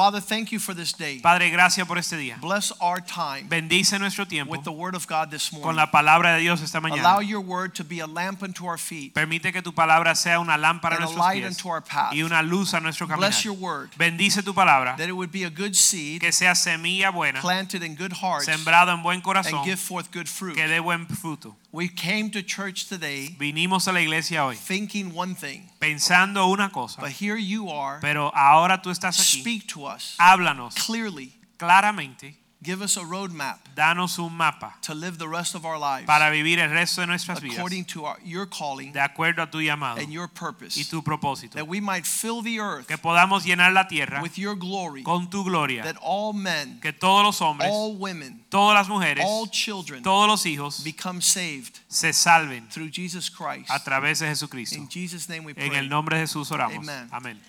Father, thank you for this day. Padre, gracias por este día. Bless our time Bendice nuestro tiempo with the word of God this morning. con la palabra de Dios esta mañana. Allow your word to be a lamp unto our feet Permite que tu palabra sea una lámpara a nuestros light pies unto our path. y una luz a nuestro caminar. Bless your word Bendice tu palabra, that it would be a good seed que sea semilla buena, planted in good hearts sembrado en buen corazón. and give forth good fruit. que dé buen fruto. We came to church today Vinimos a la iglesia hoy thinking one thing, pensando una cosa, but here you are. pero ahora tú estás aquí. Speak to us Háblanos clearly. claramente, Give us a roadmap danos un mapa to live the rest of our lives para vivir el resto de nuestras vidas according to our, your calling de acuerdo a tu llamado and your y purpose. tu propósito. That we might fill the earth Que podamos llenar la tierra with your glory. con tu gloria. That all men, Que todos los hombres, all women, todas las mujeres, all children todos los hijos become saved se salven through Jesus Christ. a través de Jesucristo. In Jesus' name we En pray. el nombre de Jesús oramos. Amen. Amén.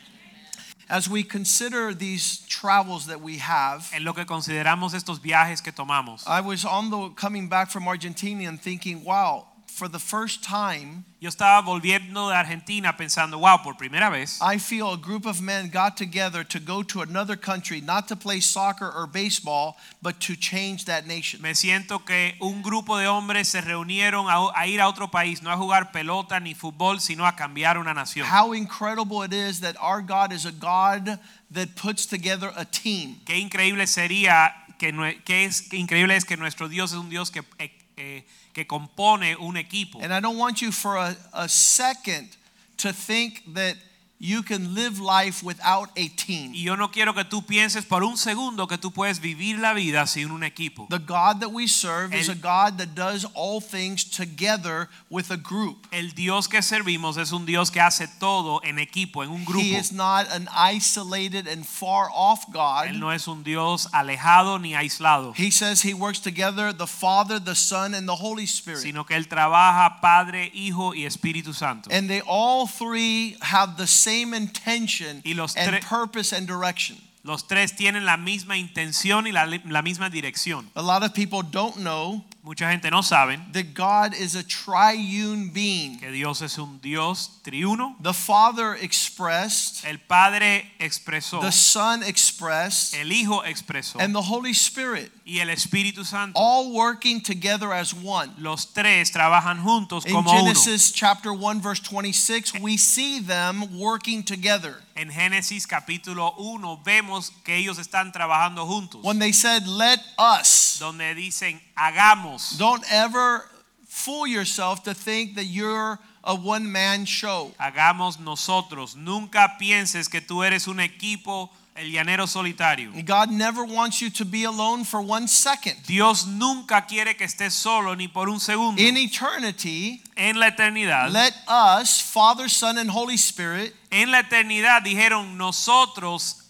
As we consider these travels that we have, En lo que consideramos estos viajes que tomamos, I was on the coming back from Argentina and thinking, wow, for the first time, yo estaba volviendo de Argentina pensando, wow, por primera vez, I feel a group of men got together to go to another country, not to play soccer or baseball, but to change that nation. me siento que un grupo de hombres se reunieron a, a ir a otro país, no a jugar pelota ni fútbol, sino a cambiar una nación. How incredible it is that our God is a God that puts together a team. Qué increíble sería que, nue- qué es qué increíble es que nuestro Dios es un Dios que eh, eh, que compone un equipo. And I don't want you for a, a second to think that you can live life without a team. Y yo no quiero que tú pienses por un segundo que tú puedes vivir la vida sin un equipo. The God that we serve is a God that does all things together with a group. El Dios que servimos es un Dios que hace todo en equipo, en un grupo. He is not an isolated and far off God. Él no es un Dios alejado ni aislado, He says he works together the Father, the Son, and the Holy Spirit. sino que Él trabaja Padre, Hijo y Espíritu Santo. And they all three have the same intention Y los and purpose and direction. Los tres tienen la misma intención y la, la misma dirección. A lot of people don't know Mucha gente no sabe that God is a triune being. que Dios es un Dios triuno. The Father expressed, El Padre expresó, the Son expressed, el Hijo expresó and the Holy Spirit, y el Espíritu Santo. all working together as one. Los tres trabajan juntos In como uno. Genesis chapter 1 verse 26, we see them working together. En Génesis capítulo 1 vemos que ellos están trabajando juntos. When they said, "Let us," Donde dicen hagamos. Don't ever fool yourself to think that you're a one-man show. Hagamos nosotros. Nunca pienses que tú eres un equipo, el llanero solitario. God never wants you to be alone for one second. Dios nunca quiere que estés solo ni por un segundo. In eternity, En la eternidad, let us, Father, Son, and Holy Spirit, en la eternidad dijeron nosotros,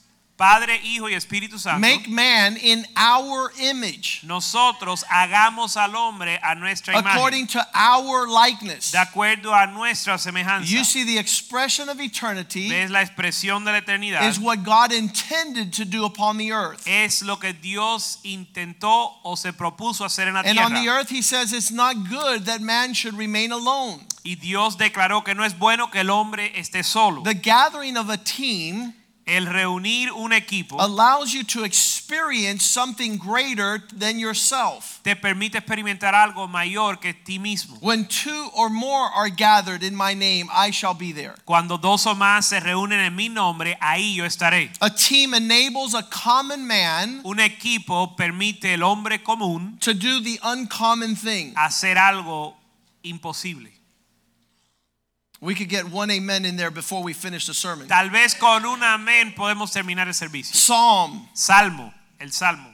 Padre, Hijo y Espíritu Santo, make man in our image, nosotros hagamos al hombre a nuestra imagen. according to our likeness. de acuerdo a nuestra semejanza. You see, the expression of eternity Ves la expresión de la eternidad. is what God intended to do upon the earth. es lo que Dios intentó o se propuso hacer en la tierra. And on the earth, He says it's not good that man should remain alone. Y Dios declaró que no es bueno que el hombre esté solo. The gathering of a team El reunir un equipo allows you to experience something greater than yourself. te permite experimentar algo mayor que ti mismo. When two or more are gathered in my name, I shall be there. Cuando dos o más se reúnen en mi nombre, ahí yo estaré. A team enables a common man Un equipo permite el hombre común to do the uncommon thing. hacer algo imposible. We could get one amen in there before we finish the sermon. Tal vez con un amén podemos terminar el servicio. Psalm Salmo, el Salmo.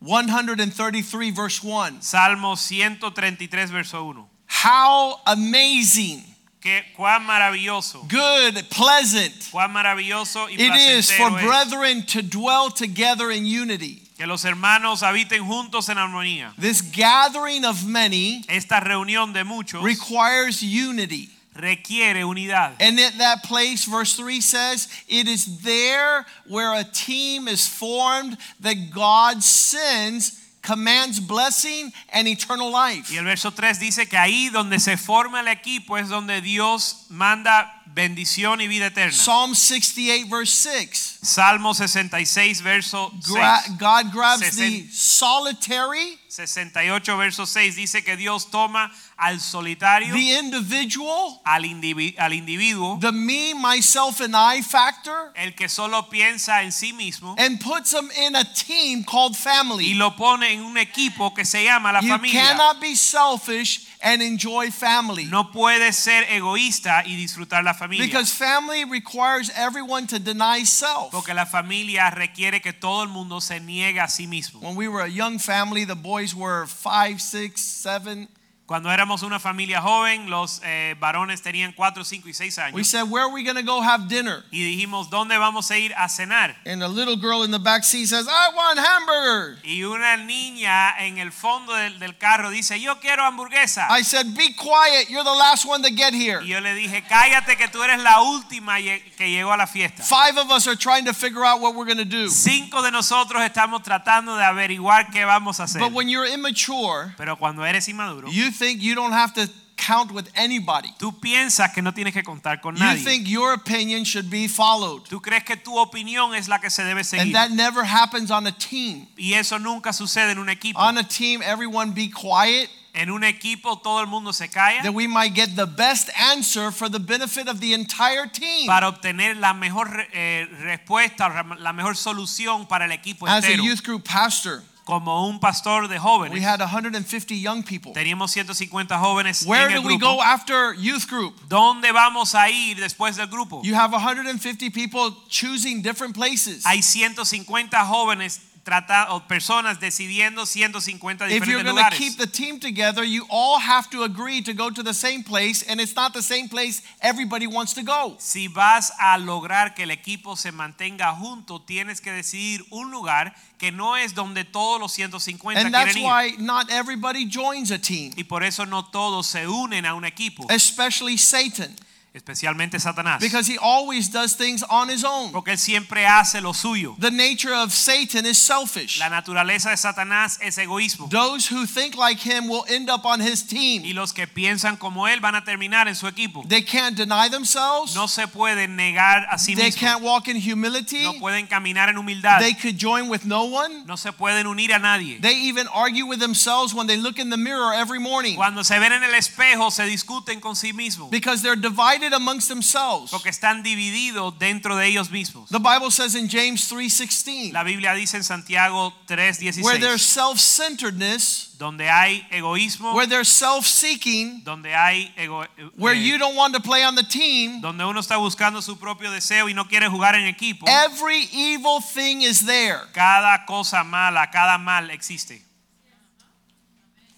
133, verse 1. Salmo 133, verso 1. How amazing que cuán maravilloso, good, pleasant cuán maravilloso y it is for es brethren to dwell together in unity. que los hermanos habiten juntos en armonía. This gathering of many Esta reunión de muchos requires unity. Requiere unidad. And at that place, verse 3 says, it is there where a team is formed that God sends, commands blessing and eternal life. Y el verso 3 dice que ahí donde se forma el equipo es donde Dios manda bendición y vida eterna. Psalm 68, verse 6. Salmo 66 verso 6. Gra- God grabs Sesen- the solitary, 68 verso 6 dice que Dios toma al solitario, the individual, al, indivi- al individuo, the me, myself, and I factor, el que solo piensa en sí mismo and puts them in a team called family. y family. lo pone en un equipo que se llama la You familia. cannot be selfish and enjoy family. No puedes ser egoísta y disfrutar la familia. Because family requires everyone to deny self. porque la familia requiere que todo el mundo se niegue a sí mismo. When we were a young family, the boys were five, six, seven. Cuando éramos una familia joven, los eh, varones tenían 4, 5 y 6 We said, Where are we going to go have dinner? Y dijimos, ¿dónde vamos a ir a cenar? And the little girl in the back seat says, I want hamburger. Y una niña en el fondo del, del carro dice, yo quiero hamburguesa. I said, Be quiet. You're the last one to get here. Y yo le dije, cállate que tú eres la última que llegó a la fiesta. Five of us are trying to figure out what we're going to do. Cinco de nosotros estamos tratando de averiguar qué vamos a hacer. But when you're immature, Pero cuando eres inmaduro, you think you don't have to count with anybody. tú piensas que no tienes que contar con You think your opinion should be followed. Tú crees que tu opinión es la que se debe And that never happens on a team. Y eso nunca sucede en un equipo. On a team, everyone be quiet En un equipo todo el mundo se calla that we might get the best answer for the benefit of the entire team. para obtener la mejor eh, respuesta, la mejor solución para el equipo As a youth group pastor, Como un pastor de we had 150 young people. teníamos 150 jóvenes Where en do el we grupo. go after youth group? ¿Dónde vamos a ir después del grupo? You have 150 people choosing different places. Hay 150 jóvenes trata, o personas decidiendo 150 If you're diferentes going to lugares. keep the team together, you all have to agree to go to the same place, and it's not the same place everybody wants to go. Si vas a lograr que el equipo se mantenga junto, tienes que decidir un lugar que no es donde todos los 150 And that's quieren ir. why not everybody joins a team, Y por eso no todos se unen a un equipo, especially Satan, especialmente Satanás. because he always does things on his own. Porque él siempre hace lo suyo. The nature of Satan is selfish. La naturaleza de Satanás es egoísmo. Those who think like him will end up on his team. Y los que piensan como él van a terminar en su equipo. They can't deny themselves. No se pueden negar a sí mismos. They mismos. can't walk in humility. No pueden caminar en humildad. They could join with no one. No se pueden unir a nadie. They even argue with themselves when they look in the mirror every morning Cuando se ven en el espejo se discuten con sí mismos. because they're divided amongst themselves. Porque están divididos dentro de ellos mismos. The Bible says in James 3:16, La Biblia dice en Santiago 3:16. where there's self-centeredness, donde hay egoísmo, where there's self-seeking, donde hay ego, where eh, you don't want to play on the team, donde uno está buscando su propio deseo y no quiere jugar en equipo, every evil thing is there. cada cosa mala, cada mal existe.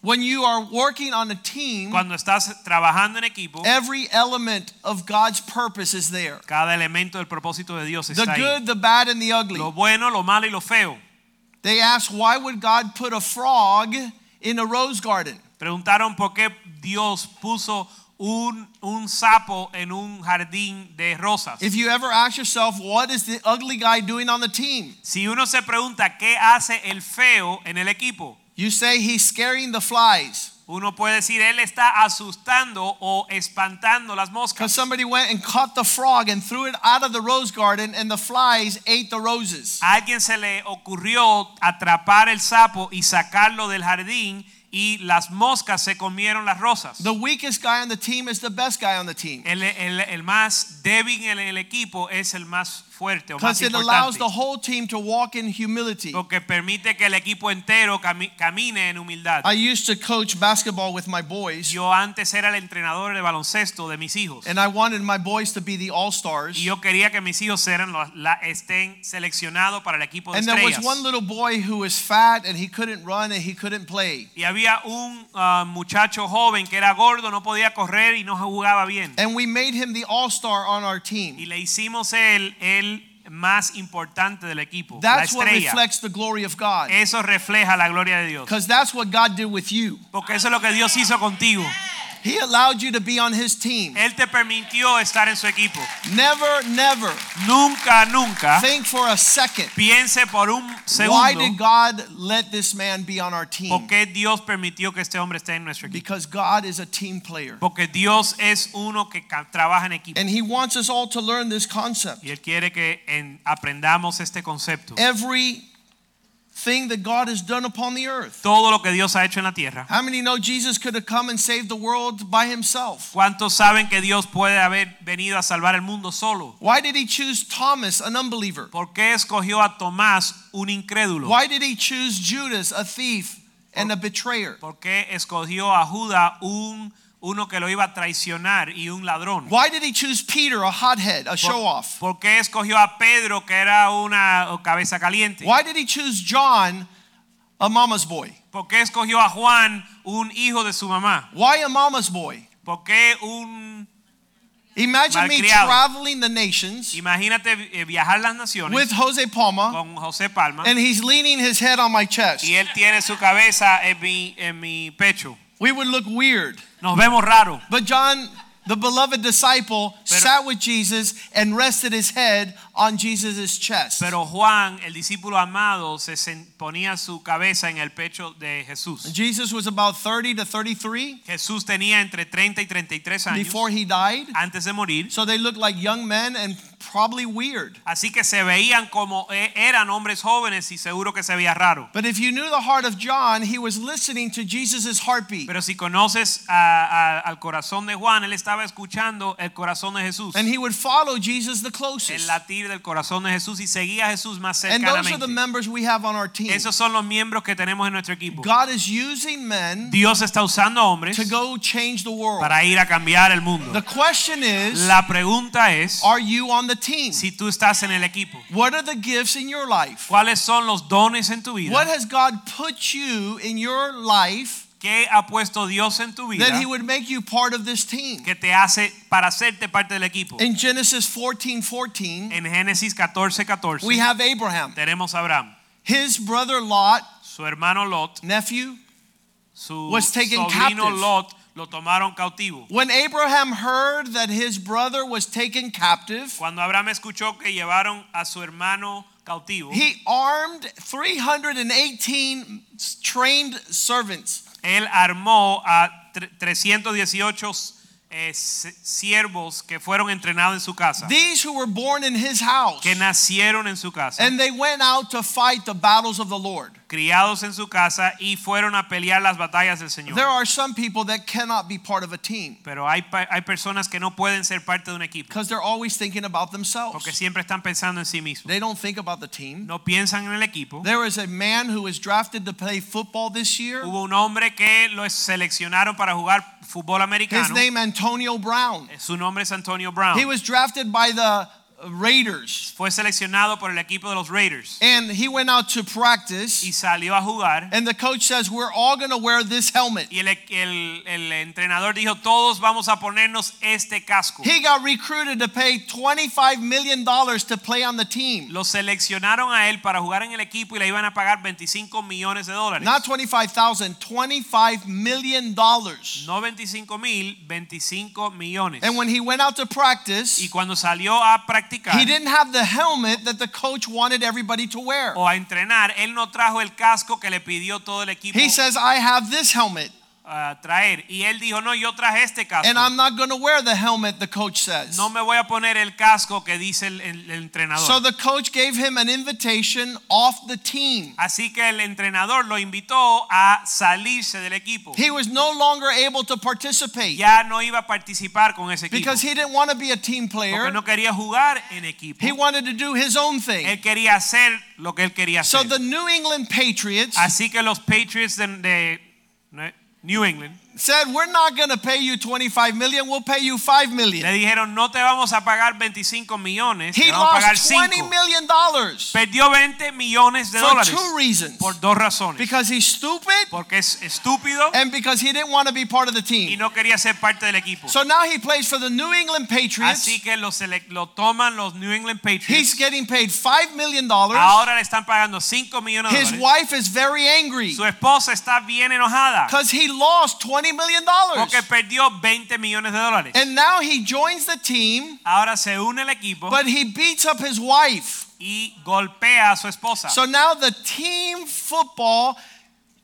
When you are working on a team, Cuando estás trabajando en equipo, every element of God's purpose is there. cada elemento del propósito de Dios The está ahí. good, the bad, and the ugly. Lo bueno, lo malo y lo feo. They asked, why would God put a frog in a rose garden? Preguntaron por qué Dios puso un, un sapo en un jardín de rosas. If you ever ask yourself, what is the ugly guy doing on the team? Si uno se pregunta qué hace el feo en el equipo, You say he's scaring the flies. uno puede decir él está asustando o espantando las Because moscas. somebody went and caught the frog and threw it out of the rose garden, and the flies ate the roses. A alguien se le ocurrió atrapar el sapo y sacarlo del jardín y las moscas se comieron las rosas. The weakest guy on the team is the best guy on the team. El, el- el más débil en el equipo es el más fuerte o más Because it allows the whole team to walk in humility. Porque permite que el equipo entero cami- camine en humildad. I used to coach basketball with my boys, Yo antes era el entrenador de baloncesto de mis hijos. and I wanted my boys to be the all stars. Y yo quería que mis hijos eran los- la- estén seleccionados para el equipo de And there was one little boy who was fat and he couldn't run and he couldn't play. Y había un ah, muchacho joven que era gordo, no podía correr y no jugaba bien. And we made him the all star on our team. Y le hicimos el, el más importante del equipo, la That's what estrella. reflects the glory of God. Eso refleja la gloria de Dios. Because that's what God did with you. Porque eso es lo que Dios hizo contigo. He allowed you to be on his team. Él te permitió estar en su equipo. Never, never Nunca, nunca think for a second. piense por un Why did God let this man be on our por team? qué Dios permitió que este hombre esté en nuestro equipo. Because God is a team player. Porque Dios es uno que trabaja en equipo. And he wants us all to learn this concept. Y Él quiere que aprendamos este concepto. Every thing that God has done upon the earth. Todo lo que Dios ha hecho en la tierra. How many know Jesus could have come and saved the world by himself? ¿Cuántos saben que Dios puede haber venido a salvar el mundo solo? Why did he choose Thomas, an unbeliever? ¿Por qué escogió a Tomás, un incrédulo? Why did he choose Judas, a thief and a betrayer? ¿Por qué escogió a Judas, un, uno que lo iba a traicionar y un ladrón? Why did he choose Peter, a hothead, a show off? ¿Por qué escogió a Pedro, que era una cabeza caliente? Why did he choose John, a mama's boy? ¿Por qué escogió a Juan, un hijo de su mamá? Why a mama's boy? ¿Por qué un... Imagine me traveling the nations Imagínate eh, viajar las naciones with Jose Palma, con José Palma and he's leaning his head on my chest. y él tiene su cabeza en mi, en mi pecho. We would look weird. Nos vemos raro. But John, the beloved disciple, Pero- sat with Jesus and rested his head on Jesus' chest. Pero Juan, el discípulo amado, se ponía su cabeza en el pecho de Jesús. Jesus was about 30 to 33 Jesús tenía entre 30 y 33 años before he died. antes de morir. So they looked like young men and probably weird. Así que se veían como eran hombres jóvenes y seguro que se veía raro. But if you knew the heart of John, he was listening to Jesus' heartbeat. Pero si conoces a- a- al corazón de Juan, él estaba escuchando el corazón de Jesús. And he would follow Jesus the closest. El latir del corazón de Jesús y seguía a Jesús más cercanamente. And those are the members we have on our team. Esos son los miembros que tenemos en nuestro equipo. God is using men Dios está usando hombres to go change the world. para ir a cambiar el mundo. The question is, La pregunta es are you on the team? si tú estás en el equipo. What are the gifts in your life? ¿Cuáles son los dones en tu What has God put you in your life ¿Qué ha puesto Dios en tu vida that he would make you part of this team? que te hace para hacerte parte del equipo? In Genesis 14 14, En Génesis 14, 14 we have Abraham. tenemos a Abraham, His brother Lot, su hermano Lot, nephew, su Was taken sobrino captive. Lot lo tomaron cautivo. when Abraham heard that his brother was taken captive, Cuando Abraham escuchó que llevaron a su hermano cautivo, he armed 318 trained servants. él armó a 318 eh, siervos que fueron entrenados en su casa, These who were born in his house. que nacieron en su casa, And they went out to fight the battles of the Lord. criados en su casa y fueron a pelear las batallas del Señor. There are some people that cannot be part of a team Pero hay, hay personas que no pueden ser parte de un equipo because they're always thinking about themselves. porque siempre están pensando en sí mismos. They don't think about the team. No piensan en el equipo. There was a man who was drafted to play football this year. Hubo un hombre que lo seleccionaron para jugar fútbol americano. His name Antonio Brown. Su nombre es Antonio Brown. He was drafted by the Raiders Fue seleccionado por el equipo de los Raiders and he went out to practice y salió a jugar. and the coach says we're all going to wear this helmet. Y el, el- el entrenador dijo, todos vamos a ponernos este casco. He got recruited to pay 25 million dollars to play on the team. Lo seleccionaron a él para jugar en el equipo y le iban a pagar 25 millones de dólares. Not 25,000, 25 million dollars. No 25 mil, 25 millones. And when he went out to practice, Y cuando salió a practicar he didn't have the helmet that the coach wanted everybody to wear. o a entrenar, él no trajo el casco que le pidió todo el equipo. He says, I have this helmet, a traer. Y él dijo, no, yo traje este casco. and I'm not going to wear the helmet, the coach says. no me voy a poner el casco que dice el, el- el entrenador. So the coach gave him an invitation off the team. Así que el entrenador lo invitó a salirse del equipo. He was no longer able to participate Ya no iba a participar con ese equipo. because he didn't want to be a team player. porque no quería jugar en equipo. He wanted to do his own thing. Él quería hacer lo que él quería hacer. So the New England Patriots Así que los Patriots de, de New England said, We're not going to pay you 25 million, we'll pay you 5 Le dijeron, no te vamos a pagar 25 millones, He te vamos a pagar lost 20 5. million dollars Perdió 20 millones de for dólares two reasons. por dos razones. Because he's stupid Porque es estúpido and because he didn't want to be part of the y team. no quería ser parte del equipo. So now he plays for the New England Patriots. Así que lo, sele- lo toman los New England He's Patriots. getting paid $5 million. His Ahora le están pagando 5 millones de dólares. wife is very angry Su esposa está bien enojada because he lost $20 million. porque perdió 20 millones de dólares. And now he joins the team, Ahora se une el equipo but he beats up his wife. y golpea a su esposa. So now the team football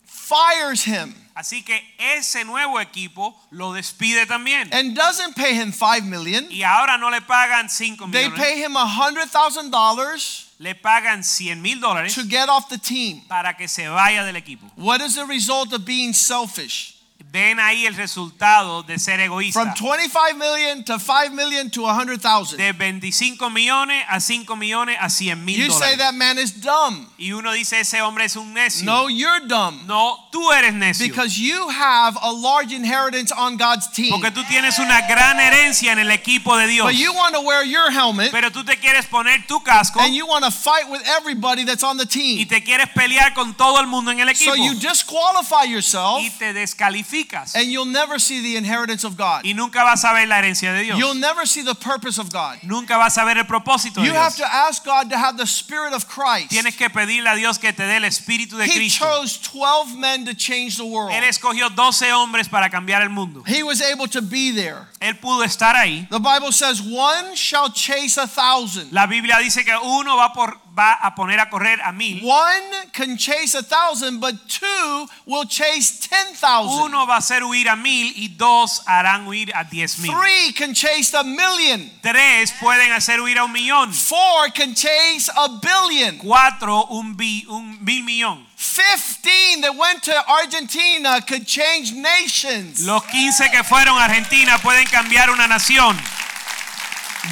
fires him Así que ese nuevo equipo lo despide también. and doesn't pay him 5 million. Y ahora no le pagan 5 They pay him $100,000 le pagan 100 mil dólares to get off the team. para que se vaya del equipo. What is the result of being selfish? Ven ahí el resultado de ser egoísta. From 25 million to 5 million to 100,000. De 25 millones a 5 millones a 100 mil You say that man is dumb. Y uno dice ese hombre es un necio. No, you're dumb. No, tú eres necio. Because you have a large inheritance on God's team. Porque tú tienes una gran herencia en el equipo de Dios. But you want to wear your helmet Pero tú te quieres poner tu casco and you want to fight with everybody that's on the y team. te quieres pelear con todo el mundo en el So equipo. you disqualify yourself y te descalificas. And you'll never see the inheritance of God. Y nunca vas a ver la herencia de Dios. You'll never see the purpose of God. Nunca vas a ver el propósito de You have to ask God to have the spirit of Christ. Tienes que pedirle a Dios que te dé el espíritu de He Cristo. chose 12 men to change the world. Él escogió 12 hombres para cambiar el mundo. He was able to be there. Él pudo estar ahí. The Bible says one shall chase a thousand. La Biblia dice que uno va, por, va a poner a correr a mil. One can chase a thousand, but two will chase ten thousand. Uno va a hacer huir a mil y dos harán huir a diez mil. Three can chase a million. Tres pueden hacer huir a un millón. Four can chase a billion. Cuatro un, bi, un mil millón. Fifteen that went to Argentina could change nations. Los 15 que fueron a Argentina pueden cambiar una nación.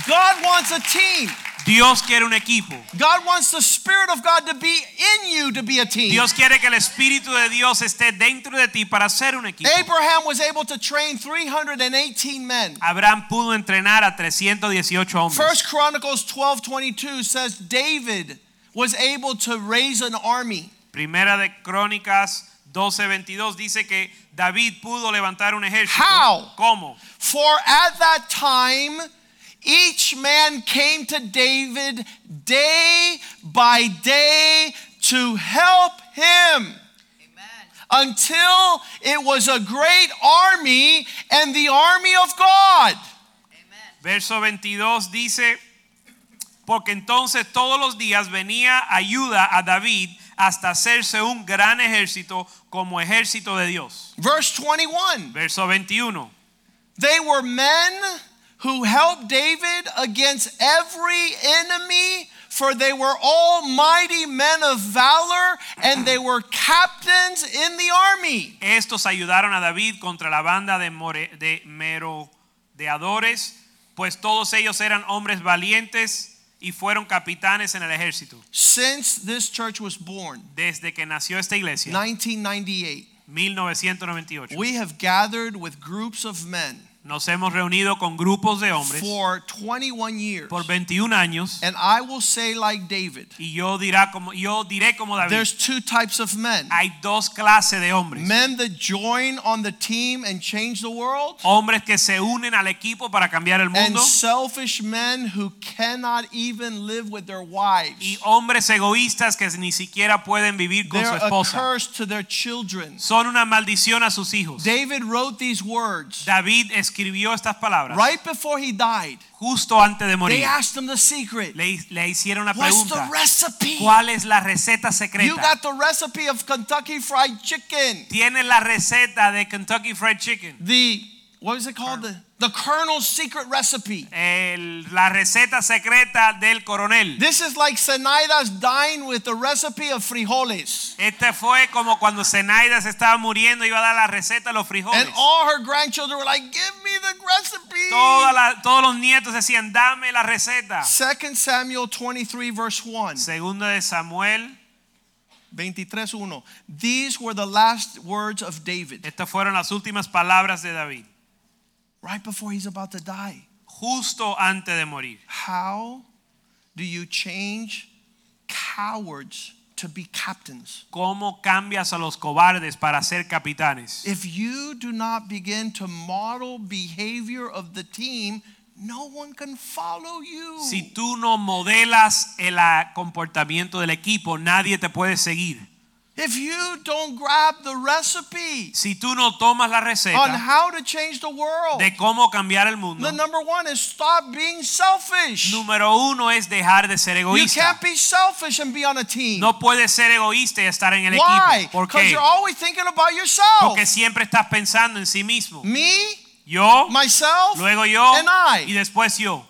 God wants a team. Dios quiere un equipo. God wants the Spirit of God to be in you to be a team. Dios quiere que el Espíritu de Dios esté dentro de ti para ser un equipo. Abraham was able to train 318 men. Abraham pudo entrenar a 318 hombres. First Chronicles 12:22 says David was able to raise an army. Primera de Crónicas 12:22 dice que David pudo levantar un ejército. How? ¿Cómo? For at that time each man came to David day by day to help him. Until it was a great army and the army of God. Verso 22 dice, porque entonces todos los días venía ayuda a David hasta hacerse un gran ejército como ejército de Dios. Verse 21. Verso 21. They were men who helped David against every enemy, for they were all mighty men of valor, and they were captains in the army. Estos ayudaron a David contra la banda de, more- de merodeadores, pues todos ellos eran hombres valientes y fueron capitanes en el ejército. Since this church was born, Desde que nació esta iglesia, 1998, 1998, we have gathered with groups of men nos hemos reunido con grupos de hombres for 21 years. por 21 años And I will say, like David, y yo, dirá como, yo diré como David, there's two types of men hay dos clases de hombres. men that join on the team and change the world. Hombres que se unen al equipo para cambiar el mundo. and selfish men who cannot even live with their wives. y hombres egoístas que ni siquiera pueden vivir con su They're a esposa. curse to their children. Son una maldición a sus hijos. David wrote these words David escribió estas palabras right before he died. justo antes de They morir. asked him the secret. Le, le hicieron la What's the pregunta, recipe? ¿cuál es la receta You secreta? got the recipe of Kentucky Fried Chicken. Tiene la receta de Kentucky Fried Chicken. The what is it called? The the Colonel's secret recipe. El- la receta secreta del coronel. This is like Zenaida's dying with the recipe of frijoles. Este fue como cuando Zenaida se estaba muriendo iba a dar la receta de los frijoles. And all her grandchildren were like, give me the recipe. Toda la- todos los nietos decían, dame la receta. 2 Samuel 23, verse 1. Segundo de Samuel 23:1. These were the last words of David Estas fueron las últimas palabras de David, right before he's about to die. justo antes de morir. How do you change cowards to be captains? ¿Cómo cambias a los cobardes para ser capitanes? If you do not begin to model behavior of the team, no one can follow you. Si tú no modelas el ah, comportamiento del equipo, nadie te puede seguir. If you don't grab the recipe Si tú no tomas la on how to change the world, de cómo cambiar el mundo, the number one is stop being selfish. número uno es dejar de ser You egoísta. can't be selfish and be on a team. No puedes ser egoísta y estar en el Why? equipo. ¿Por Because qué? you're always thinking about yourself. Porque siempre estás pensando en sí mismo. Me, Yo, myself, luego yo and I. y después yo.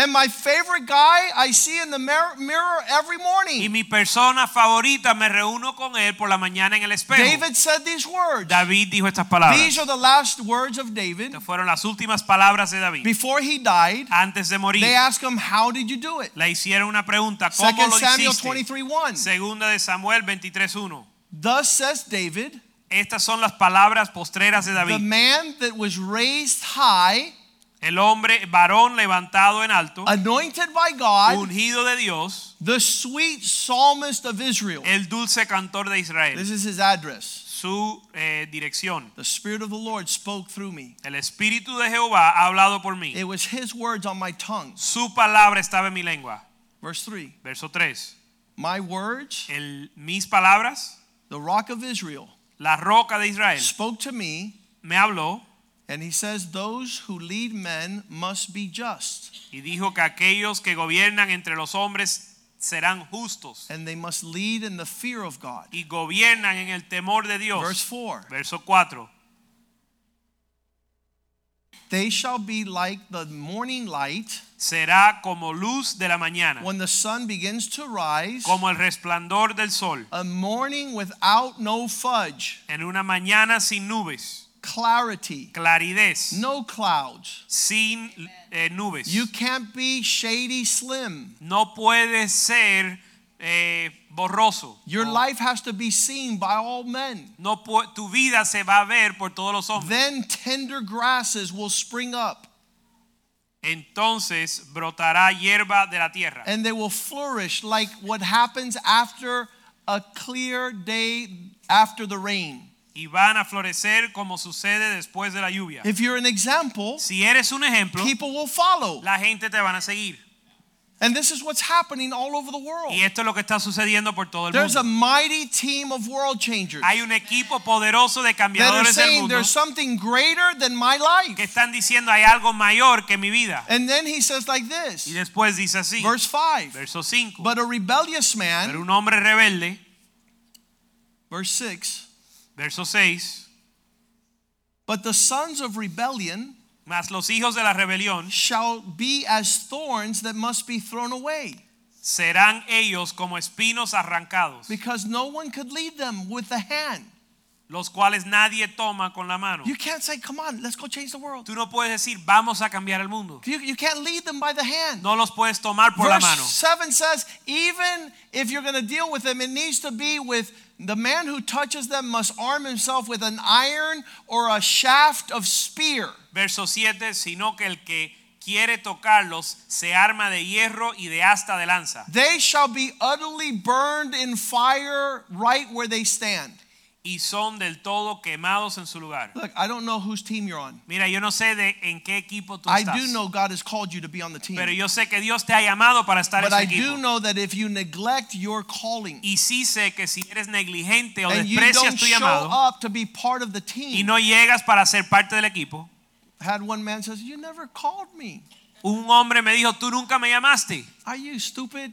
And my favorite guy I see in the mirror, every Y morning. mi persona favorita me reúno con él por la mañana en el espejo. David said these words. David dijo estas palabras. These are the last words of David. Estas fueron las últimas palabras de David. Before he died, Antes de morir, they asked him, How did you do it? le hicieron una pregunta. ¿Cómo 2 lo Samuel hiciste? 23 1. Segunda de Samuel 23.1. Thus says David, Estas son las palabras postreras de David. the man that was raised high, El hombre varón levantado en alto, anointed by God, ungido de Dios, the sweet psalmist of Israel. el dulce cantor de Israel. This is his address. Su eh, dirección. The Spirit of the Lord spoke through me. El Espíritu de Jehová ha hablado por mí. It was his words on my tongue. Su palabra estaba en mi lengua. Verse 3 Verso 3. My words, El, mis palabras, the rock of Israel, la roca de Israel, spoke to me, me habló and he says, Those who lead men must be just, y dijo que aquellos que gobiernan entre los hombres serán justos. And they must lead in the fear of God. y gobiernan en el temor de Dios. Verse 4 Verso 4. They shall be like the morning light Será como luz de la mañana, when the sun begins to rise, como el resplandor del sol, a morning without no fudge, en una mañana sin nubes, clarity, claridez, no clouds. sin eh, nubes. You can't be shady slim. no puede ser eh, borroso. Your O life has to be seen by all men. no tu vida se va a ver por todos los hombres. Then tender grasses will spring up Entonces brotará hierba de la tierra and they will flourish like what happens after a clear day after the rain. Y van a florecer como sucede después de la lluvia. If you're an example, Si eres un ejemplo, people will follow. la gente te van a seguir. And this is what's happening all over the world. Y esto es lo que está sucediendo por todo el There's a mighty team of world changers Hay un equipo poderoso de cambiadores del mundo there's something greater than my life. que están diciendo hay algo mayor que mi vida. And then he says like Y this, después dice así, verse 5. verso 5. But a rebellious man. Pero un hombre rebelde, verse 6, verso 6, but the sons of rebellion mas los hijos de la rebelión shall be as thorns that must be thrown away, serán ellos como espinos arrancados, because no one could lead them with the hand. Los cuales nadie toma con la mano. You can't say, come on, let's go change the world. Tú no puedes decir, vamos a cambiar el mundo. You, you can't lead them by the hand. No los puedes tomar por la Verse mano. 7 says, even if you're going to deal with them, it needs to be with the man who touches them must arm himself with an iron or a shaft of spear. Verso 7, sino que el que quiere tocarlos se arma de hierro y de asta de lanza. They shall be utterly burned in fire right where they stand. Y son del todo quemados en su lugar. Look, I don't know whose team you're on. Mira, yo no sé de en qué equipo tú I estás, do know God has called you to be on the team. pero yo sé que Dios te ha llamado para estar But en I do equipo. know that if you neglect your calling Y sí sé que si eres negligente o and you desprecias don't tu show llamado up to be part of the y team, no llegas para ser parte del equipo, had one man says, "You never called me. un hombre me dijo, tú nunca me llamaste. Are you stupid?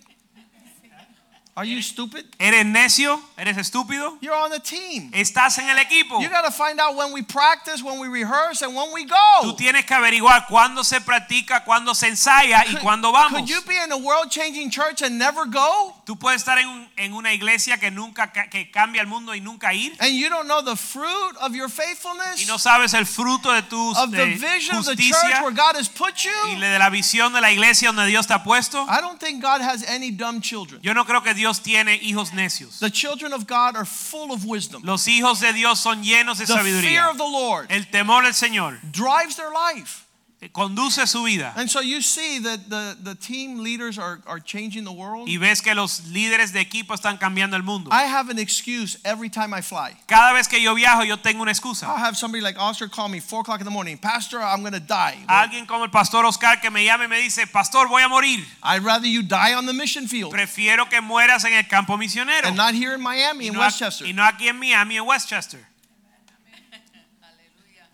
Are you stupid? ¿Eres necio? ¿Eres estúpido? You're on the team. Estás en el equipo. You got to find out when we practice, when we rehearse, and when we go. Tú tienes que averiguar cuándo se practica, cuándo se ensaya y cuándo vamos. Could you be in a world-changing church and never go? Tú puedes estar en, un- en una iglesia que nunca que cambia el mundo y nunca ir And you don't know the fruit of your faithfulness, y no sabes el fruto de tu of the vision of the church where God has put you. y de la visión de la iglesia donde Dios te ha puesto. I don't think God has any dumb children. Yo no creo que Dios Dios tiene hijos necios. The children of God are full of wisdom. Los hijos de Dios son llenos de The fear of the Lord El temor del Señor drives their life. Eh, conduce su vida. And so you see that the, the team leaders are, are changing the world. Y ves que los líderes de equipo están cambiando el mundo. I have an excuse every time I fly. Cada vez que yo viajo, yo tengo una excusa. I'll have somebody like Oscar call me 4 o'clock in the morning. Pastor, I'm going to die. Alguien como el pastor Oscar que me llame y me dice, pastor, voy a morir. I'd rather you die on the mission field Prefiero que mueras en el campo misionero. and not here in Miami, Y in no, Westchester. y no aquí en Miami, en Westchester.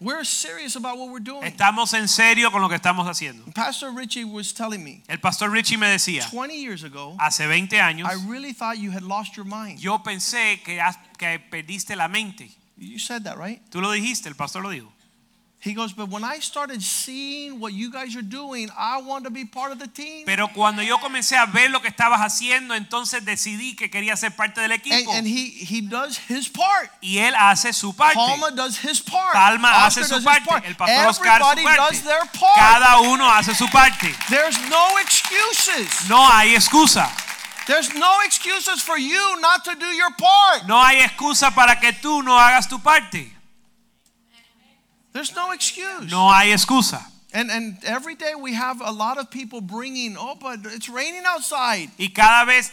We're serious about what we're doing. Estamos en serio con lo que estamos haciendo. Pastor Richie was telling me El pastor Richie me decía, 20 years ago, hace 20 años, I really thought you had lost your mind. yo pensé que, que perdiste la mente. You said that, right? Tú lo dijiste, el pastor lo dijo. He goes, but when I started seeing what you guys are doing, I want to be part of the team. Pero cuando yo comencé a ver lo que estabas haciendo, entonces decidí que quería ser parte del And, equipo. and he, he does his part. y él hace su parte. Palma does his part. Palma Oscar hace su parte. part. El pastor Oscar su Everybody parte. does their part. Cada uno hace su parte. There's no excuses. No hay excusa. There's no excuses for you not to do your part. No hay excusa para que tú no hagas tu parte. There's no excuse. No hay excusa. And and every day we have a lot of people bringing, oh, but it's raining outside. Y cada vez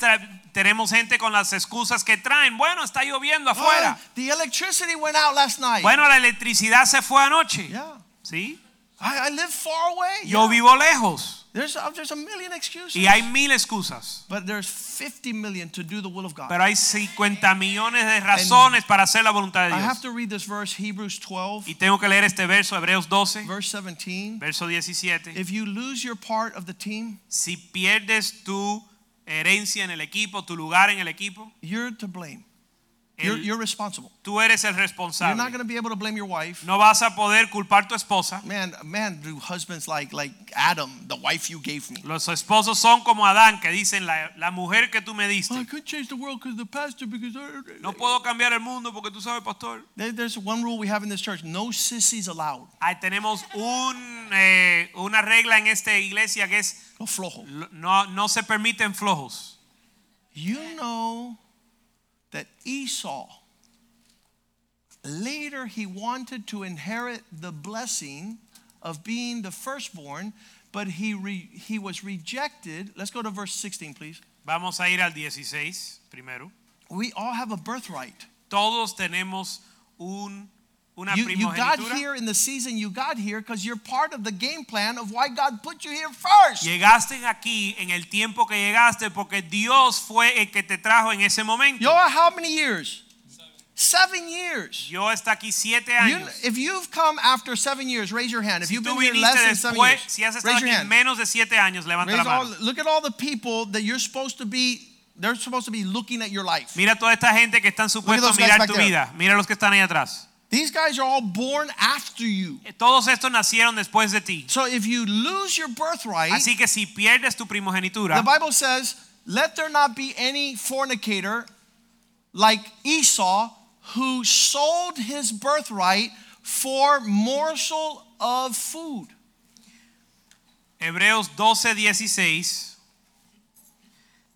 tenemos gente con las excusas que traen. Bueno, está lloviendo Oh, afuera. the electricity went out last night. Bueno, la electricidad se fue anoche. Yeah. ¿Sí? I, I live far away. Yo Yeah. vivo lejos. There's, uh, there's a million excuses. Y hay mil excusas. But there's 50 million to do the will of God. Pero hay 50 millones de razones para hacer la voluntad de I have to read this verse, Hebrews 12, Y tengo que leer este verso, Hebreos 12, verse 17. verso 17. If you lose your part of the team, Si pierdes tu herencia en el equipo, tu lugar en el equipo, you're to blame. You're, you're responsible. tú eres el responsable. You're not going to be able to blame your wife. No vas a poder culpar tu esposa. Man, man, do husbands like like Adam, the wife you gave me. Los esposos son como Adán que dicen la, la mujer que tú me diste. I couldn't change the world because the pastor because No puedo cambiar el mundo porque tú sabes, pastor. There- there's one rule we have in this church: no sissies allowed. Ahí tenemos un, eh, una regla en esta iglesia que es No flojo. no, no se permiten flojos. You know that Esau later he wanted to inherit the blessing of being the firstborn, but he re, he was rejected. Let's go to verse 16, please. Vamos a ir al 16 primero. We all have a birthright. Todos tenemos un, You, you got here in the season you got here because you're part of the game plan of why God put you here first. Llegaste aquí en el tiempo que llegaste porque Dios fue el que te trajo en ese momento. Yo, how many years? Seven years. Yo está aquí siete You- años. if you've come after seven years, raise your hand. If si you've been here less than seven years, si has estado raise your hand. menos de siete años, levanta Raise la all, look at all the people that you're supposed to be. They're supposed to be looking at your life. Mira toda esta gente que están supuestos a mirar tu there. vida. Mira los que están ahí atrás. These guys are all born after you. Eh, todos estos nacieron después de ti. So if you lose your birthright, Así que si pierdes tu primogenitura, the Bible says, "Let there not be any fornicator like Esau, who sold his birthright for morsel of food." Hebreos 12, 16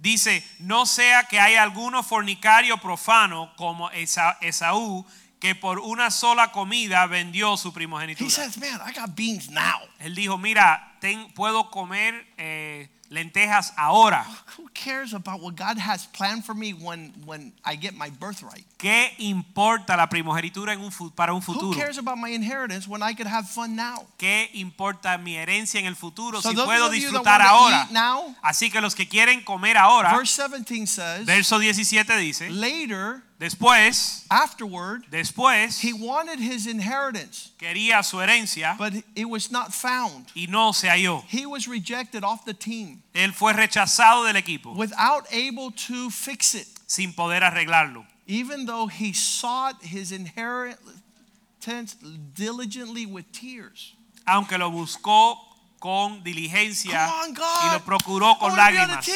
dice, no sea que haya alguno fornicario profano como Esa- Esaú, que por una sola comida vendió su He primogenitura. says, "Man, I got beans now." Él dijo, mira, ten- puedo comer eh, lentejas ahora. Who cares about what God has planned for me when when I get my birthright? ¿Qué importa la primogenitura en un fu- para un Who futuro? cares about my inheritance when I could have fun now? ¿Qué importa mi herencia en el futuro So si puedo disfrutar ahora? now, Así que los que quieren comer ahora, verse 17 says, verso 17 dice, later, después, afterward, después he wanted his inheritance, quería su herencia but it was not found. y no se halló. He was rejected off the team Él fue rechazado del equipo without able to fix it, sin poder arreglarlo. even though he sought his inheritance diligently with tears. Aunque lo buscó con diligencia on, y lo procuró I con lágrimas. I.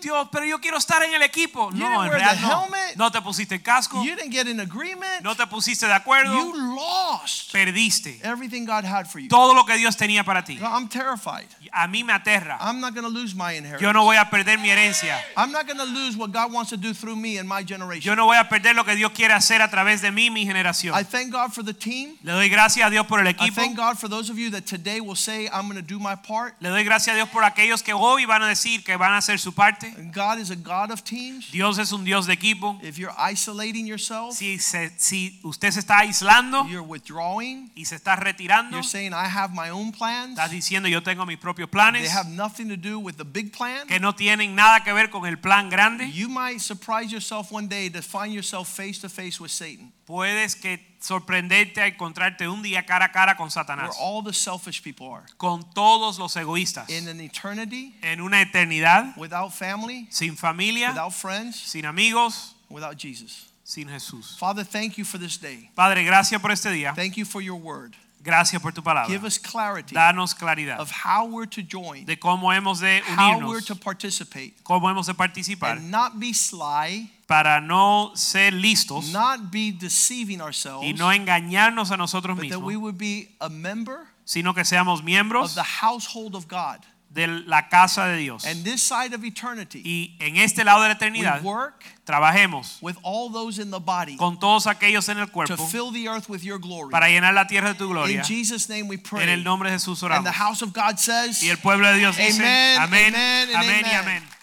Dios, pero yo quiero estar en el equipo. You No, en realidad no. helmet. No te pusiste el casco. You didn't get in agreement. No te pusiste de acuerdo. You lost Perdiste everything God had for you. todo lo que Dios tenía para ti. I'm terrified. A mí me aterra. I'm not lose my Yo inheritance. no voy a perder mi herencia. I'm not going to lose what God wants to do through me and my generation. Yo no voy a perder lo que Dios quiere hacer a través de mí, mi generación. I thank God for the team. Le doy gracias a Dios por el I equipo. thank God for those of you that today will say, I'm going to do my part. Le doy gracias a Dios por aquellos que hoy van a decir que van a hacer su parte. God is a God of teams. Dios es un Dios de equipo. If you're isolating yourself, Si, se- si usted se está aislando you're withdrawing, y se está retirando, you're saying, I have my own plans. estás diciendo yo tengo mis propios planes. They have nothing to do with the big plan. que no tienen nada que ver con el plan grande. You might surprise yourself one day to find yourself face to face with Satan, Puedes que sorprenderte a encontrarte un día cara a cara con where Satanás, all the selfish people are. con todos los egoístas. In an eternity, En una eternidad without family, sin familia, without friends, sin amigos, without Jesus. sin Jesús. Father, thank you for this day. Padre, gracias por este día. Thank you for your word. Gracias por tu palabra. Give us clarity Danos claridad of how we're to join, de cómo hemos de unirnos, how we're to participate, cómo hemos de participar and not be sly, para no ser listos not be deceiving ourselves, y no engañarnos a nosotros but that we would be a member sino que seamos miembros of the household of God. de la casa de Dios. And this side of eternity, Y en este lado de la we work trabajemos with all those in the body con todos aquellos en el cuerpo to fill the earth with your glory. para llenar la tierra de tu gloria. In Jesus' name we pray. En el nombre de Jesús And oramos. the house of God says, Y el pueblo de Dios dice, Amen, amén, amen, and amén y amén.